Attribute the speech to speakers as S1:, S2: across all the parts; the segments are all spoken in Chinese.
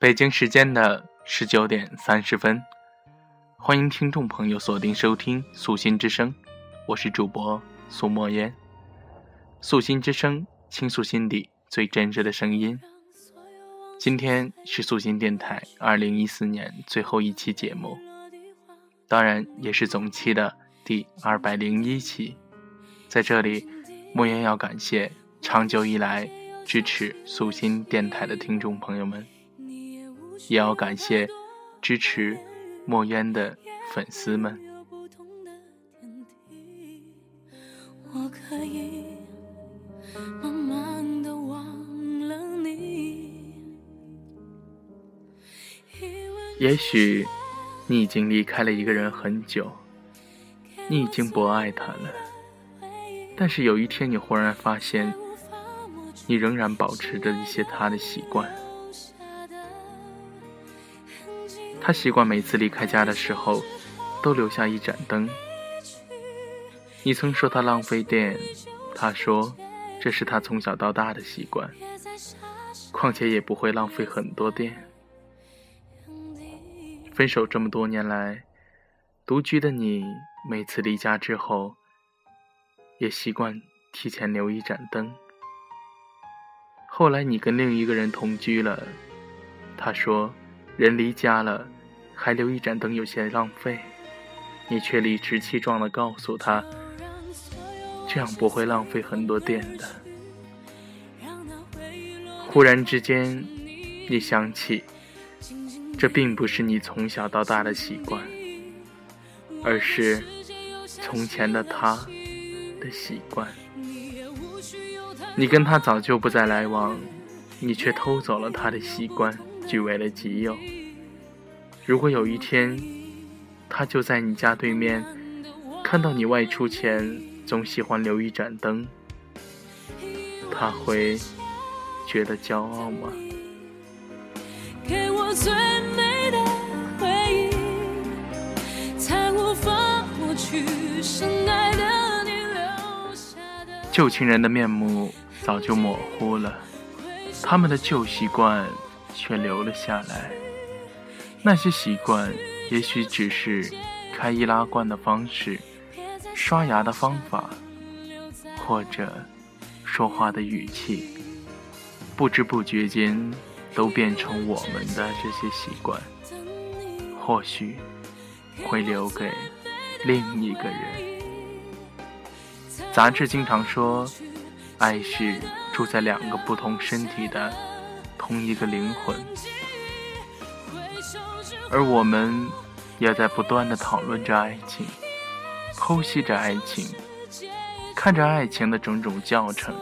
S1: 北京时间的十九点三十分，欢迎听众朋友锁定收听《素心之声》，我是主播苏墨烟。《素心之声》倾诉心底最真实的声音。今天是素心电台二零一四年最后一期节目，当然也是总期的第二百零一期。在这里，莫烟要感谢长久以来支持素心电台的听众朋友们。也要感谢支持墨渊的粉丝们。也许你已经离开了一个人很久，你已经不爱他了，但是有一天你忽然发现，你仍然保持着一些他的习惯。他习惯每次离开家的时候，都留下一盏灯。你曾说他浪费电，他说这是他从小到大的习惯。况且也不会浪费很多电。分手这么多年来，独居的你，每次离家之后，也习惯提前留一盏灯。后来你跟另一个人同居了，他说人离家了。还留一盏灯有些浪费，你却理直气壮地告诉他，这样不会浪费很多电的。忽然之间，你想起，这并不是你从小到大的习惯，而是从前的他的习惯。你跟他早就不再来往，你却偷走了他的习惯，据为了己有。如果有一天，他就在你家对面，看到你外出前总喜欢留一盏灯，他会觉得骄傲吗？旧情人的面目早就模糊了，他们的旧习惯却留了下来。那些习惯，也许只是开易拉罐的方式、刷牙的方法，或者说话的语气，不知不觉间都变成我们的这些习惯。或许会留给另一个人。杂志经常说，爱是住在两个不同身体的同一个灵魂。而我们也在不断的讨论着爱情，剖析着爱情，看着爱情的种种教程，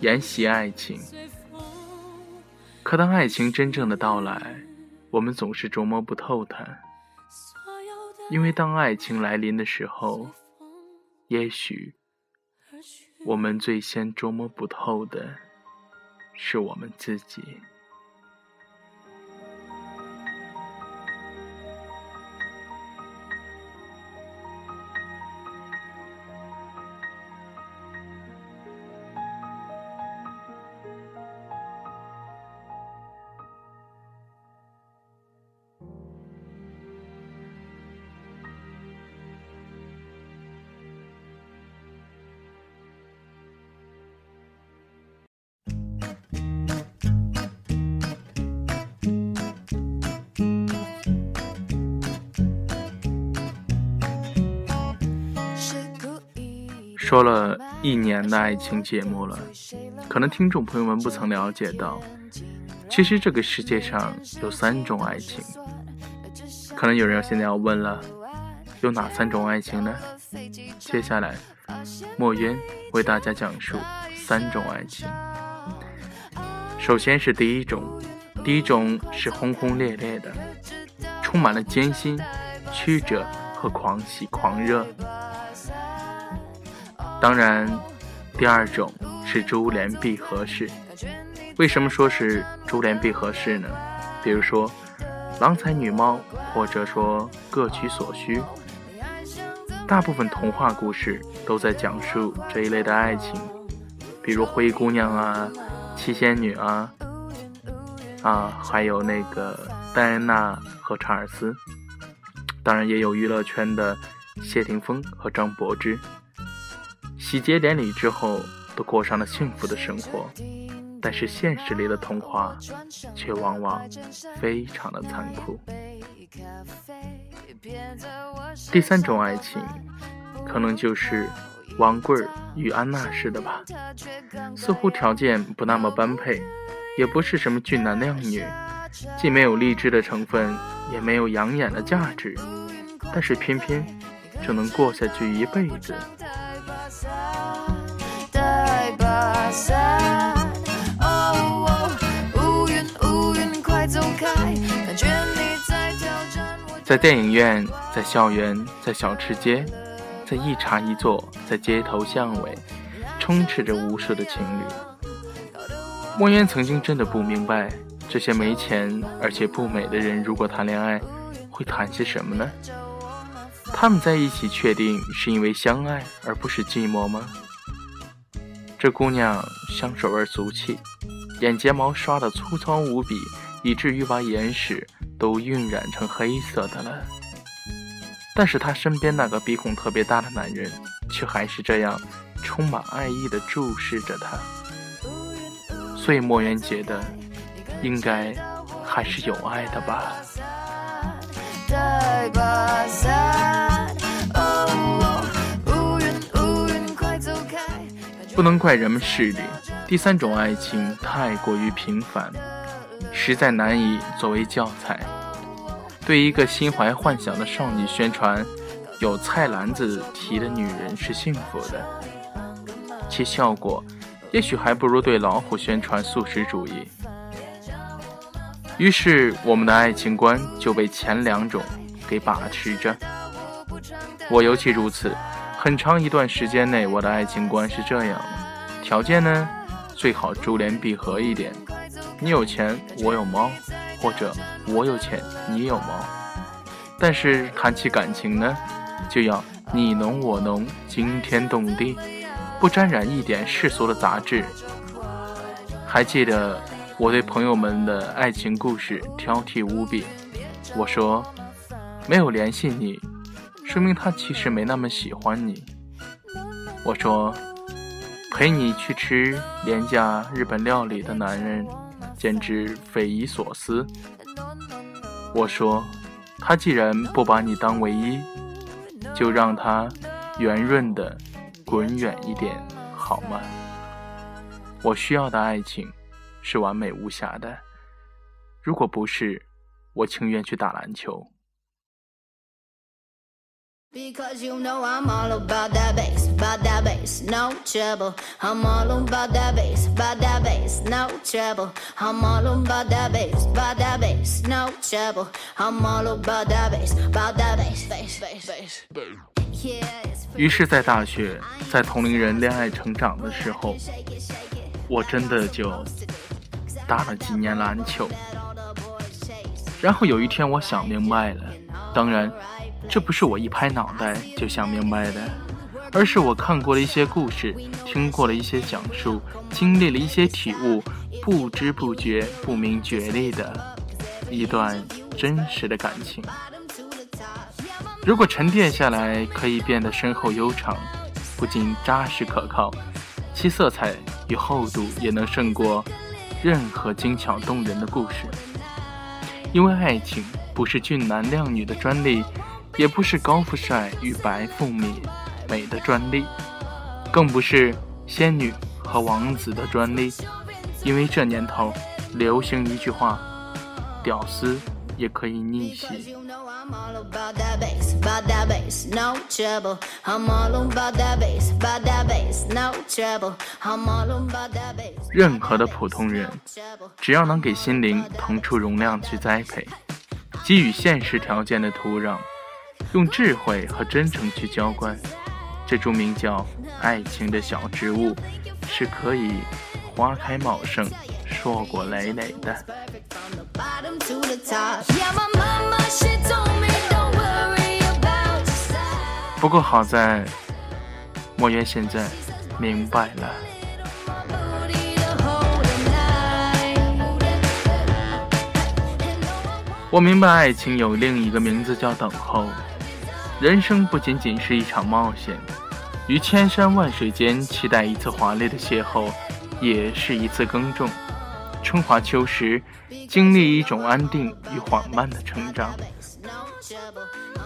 S1: 研习爱情。可当爱情真正的到来，我们总是琢磨不透它。因为当爱情来临的时候，也许我们最先琢磨不透的是我们自己。说了一年的爱情节目了，可能听众朋友们不曾了解到，其实这个世界上有三种爱情。可能有人现在要问了，有哪三种爱情呢？接下来，墨渊为大家讲述三种爱情。首先是第一种，第一种是轰轰烈烈的，充满了艰辛、曲折和狂喜狂热。当然，第二种是珠联璧合式。为什么说是珠联璧合式呢？比如说，郎才女貌，或者说各取所需。大部分童话故事都在讲述这一类的爱情，比如灰姑娘啊、七仙女啊。啊，还有那个戴安娜和查尔斯，当然也有娱乐圈的谢霆锋和张柏芝。喜结连理之后，都过上了幸福的生活。但是现实里的童话，却往往非常的残酷。第三种爱情，可能就是王贵儿与安娜式的吧。似乎条件不那么般配，也不是什么俊男靓女，既没有励志的成分，也没有养眼的价值，但是偏偏就能过下去一辈子。在电影院，在校园，在小吃街，在一茶一座，在街头巷尾，充斥着无数的情侣。莫言曾经真的不明白，这些没钱而且不美的人，如果谈恋爱，会谈些什么呢？他们在一起，确定是因为相爱，而不是寂寞吗？这姑娘香水味俗气，眼睫毛刷得粗糙无比。以至于把眼屎都晕染成黑色的了，但是她身边那个鼻孔特别大的男人，却还是这样充满爱意的注视着她。所以莫言觉得，应该还是有爱的吧。不能怪人们势利，第三种爱情太过于平凡。实在难以作为教材，对一个心怀幻想的少女宣传，有菜篮子提的女人是幸福的，其效果也许还不如对老虎宣传素食主义。于是我们的爱情观就被前两种给把持着，我尤其如此。很长一段时间内，我的爱情观是这样的：条件呢，最好珠联璧合一点。你有钱，我有猫，或者我有钱，你有猫。但是谈起感情呢，就要你侬我侬，惊天动地，不沾染一点世俗的杂质。还记得我对朋友们的爱情故事挑剔无比，我说没有联系你，说明他其实没那么喜欢你。我说陪你去吃廉价日本料理的男人。简直匪夷所思。我说，他既然不把你当唯一，就让他圆润的滚远一点，好吗？我需要的爱情是完美无瑕的。如果不是，我情愿去打篮球。Because you know I'm all about that bass, about that bass, no trouble. I'm all about that bass, about that bass, no trouble. I'm all about that bass, about that bass, no trouble. I'm all about that bass, about that bass, bass, bass, bass. bass. Yeah. 于是，在大学，在同龄人恋爱成长的时候，我真的就打了几年篮球。然后有一天，我想明白了，当然。这不是我一拍脑袋就想明白的，而是我看过了一些故事，听过了一些讲述，经历了一些体悟，不知不觉不明觉厉的一段真实的感情。如果沉淀下来，可以变得深厚悠长，不仅扎实可靠，其色彩与厚度也能胜过任何精巧动人的故事。因为爱情不是俊男靓女的专利。也不是高富帅与白富美美的专利，更不是仙女和王子的专利，因为这年头流行一句话：屌丝也可以逆袭。任何的普通人，只要能给心灵腾出容量去栽培，给予现实条件的土壤。用智慧和真诚去浇灌，这株名叫爱情的小植物，是可以花开茂盛、硕果累累的。不过好在，莫言现在明白了。我明白，爱情有另一个名字叫等候。人生不仅仅是一场冒险，于千山万水间期待一次华丽的邂逅，也是一次耕种。春华秋实，经历一种安定与缓慢的成长。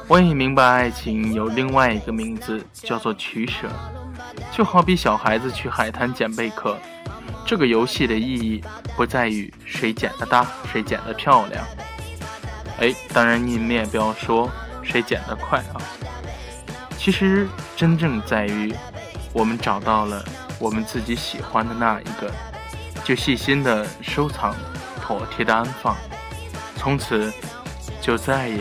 S1: 我也明白，爱情有另外一个名字，叫做取舍。就好比小孩子去海滩捡贝壳，这个游戏的意义不在于谁捡的大，谁捡的漂亮。哎，当然你们也不要说谁捡得快啊。其实真正在于，我们找到了我们自己喜欢的那一个，就细心的收藏，妥帖的安放，从此就再也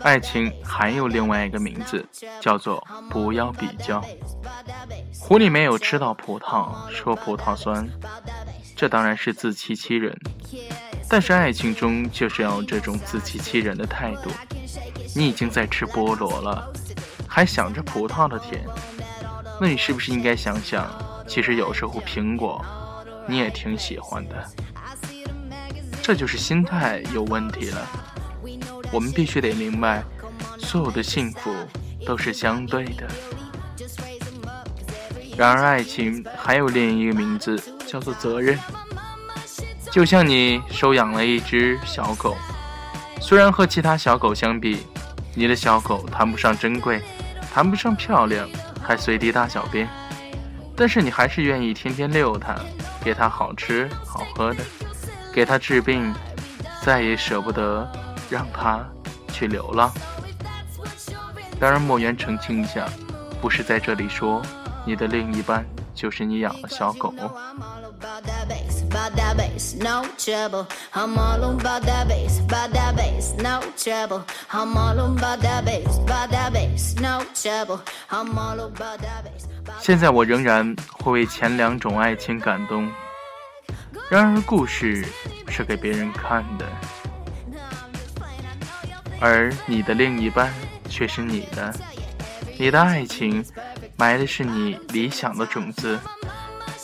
S1: 爱情还有另外一个名字，叫做不要比较。湖里没有吃到葡萄说葡萄酸，这当然是自欺欺人。但是爱情中就是要这种自欺欺人的态度。你已经在吃菠萝了，还想着葡萄的甜，那你是不是应该想想，其实有时候苹果你也挺喜欢的。这就是心态有问题了。我们必须得明白，所有的幸福都是相对的。然而，爱情还有另一个名字，叫做责任。就像你收养了一只小狗，虽然和其他小狗相比，你的小狗谈不上珍贵，谈不上漂亮，还随地大小便，但是你还是愿意天天遛它，给它好吃好喝的。给他治病，再也舍不得让他去流浪。当然，莫言澄清一下，不是在这里说你的另一半就是你养的小狗。现在我仍然会为前两种爱情感动。然而，故事是给别人看的，而你的另一半却是你的。你的爱情埋的是你理想的种子，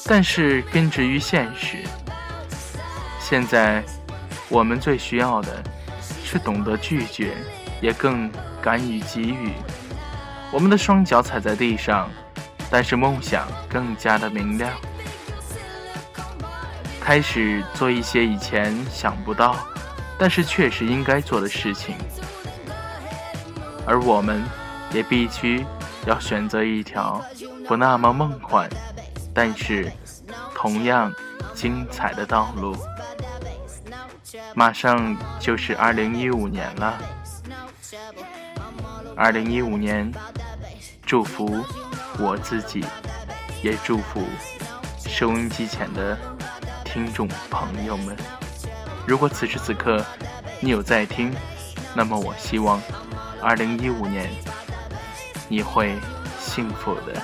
S1: 但是根植于现实。现在，我们最需要的是懂得拒绝，也更敢于给予。我们的双脚踩在地上，但是梦想更加的明亮。开始做一些以前想不到，但是确实应该做的事情，而我们也必须要选择一条不那么梦幻，但是同样精彩的道路。马上就是二零一五年了，二零一五年，祝福我自己，也祝福收音机前的。听众朋友们，如果此时此刻你有在听，那么我希望二零一五年你会幸福的。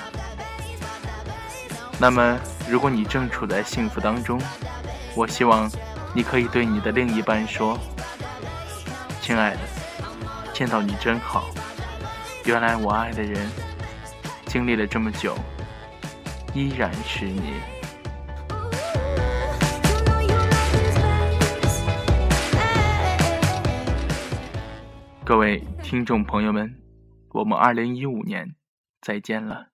S1: 那么，如果你正处在幸福当中，我希望你可以对你的另一半说：“亲爱的，见到你真好。原来我爱的人，经历了这么久，依然是你。”各位听众朋友们，我们二零一五年再见了。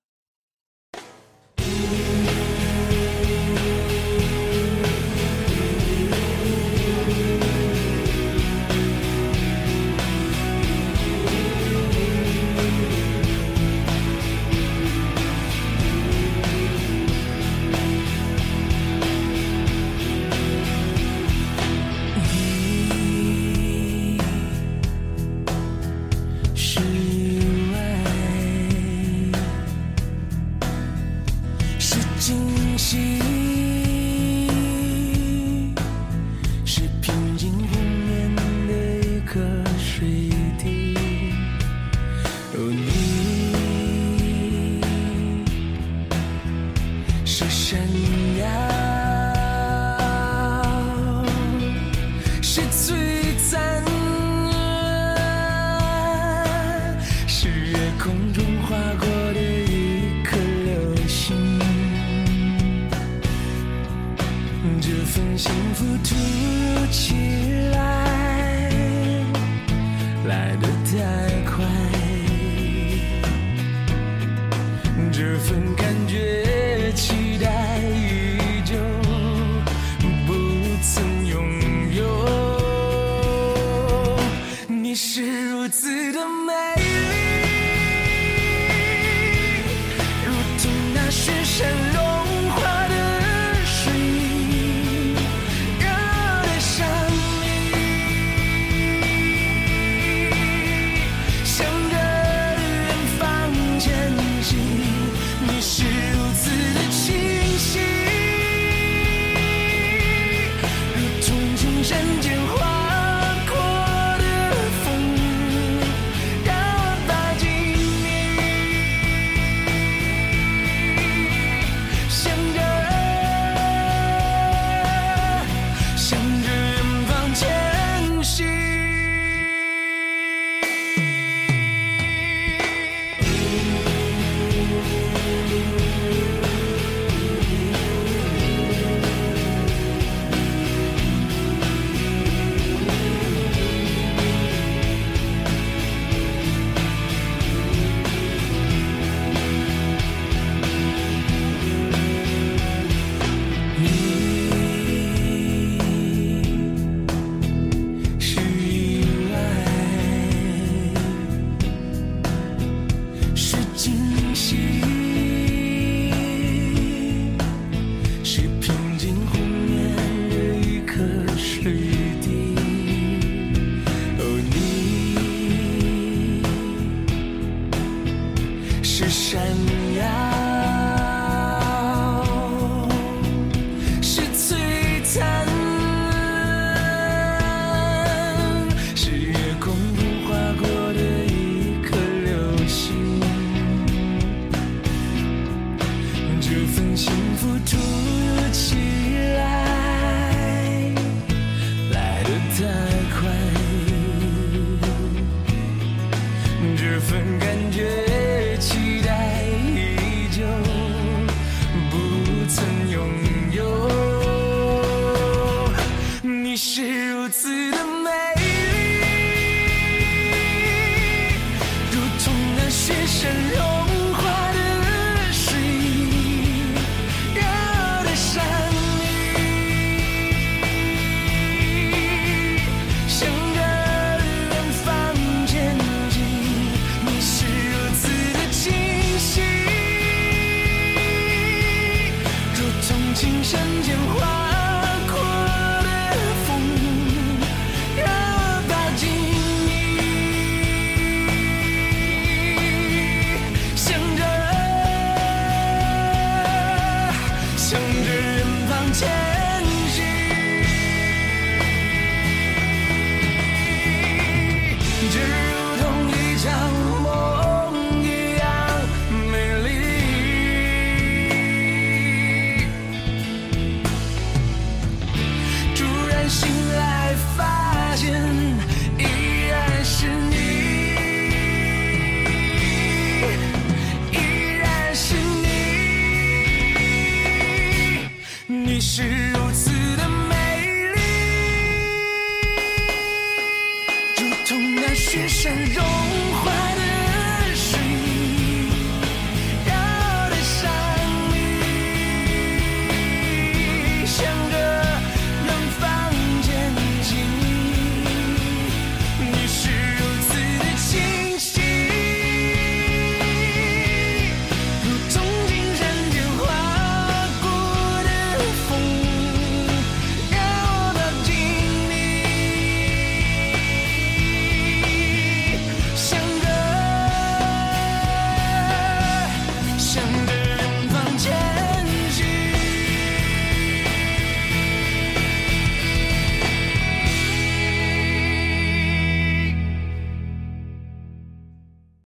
S2: 一滴。如你。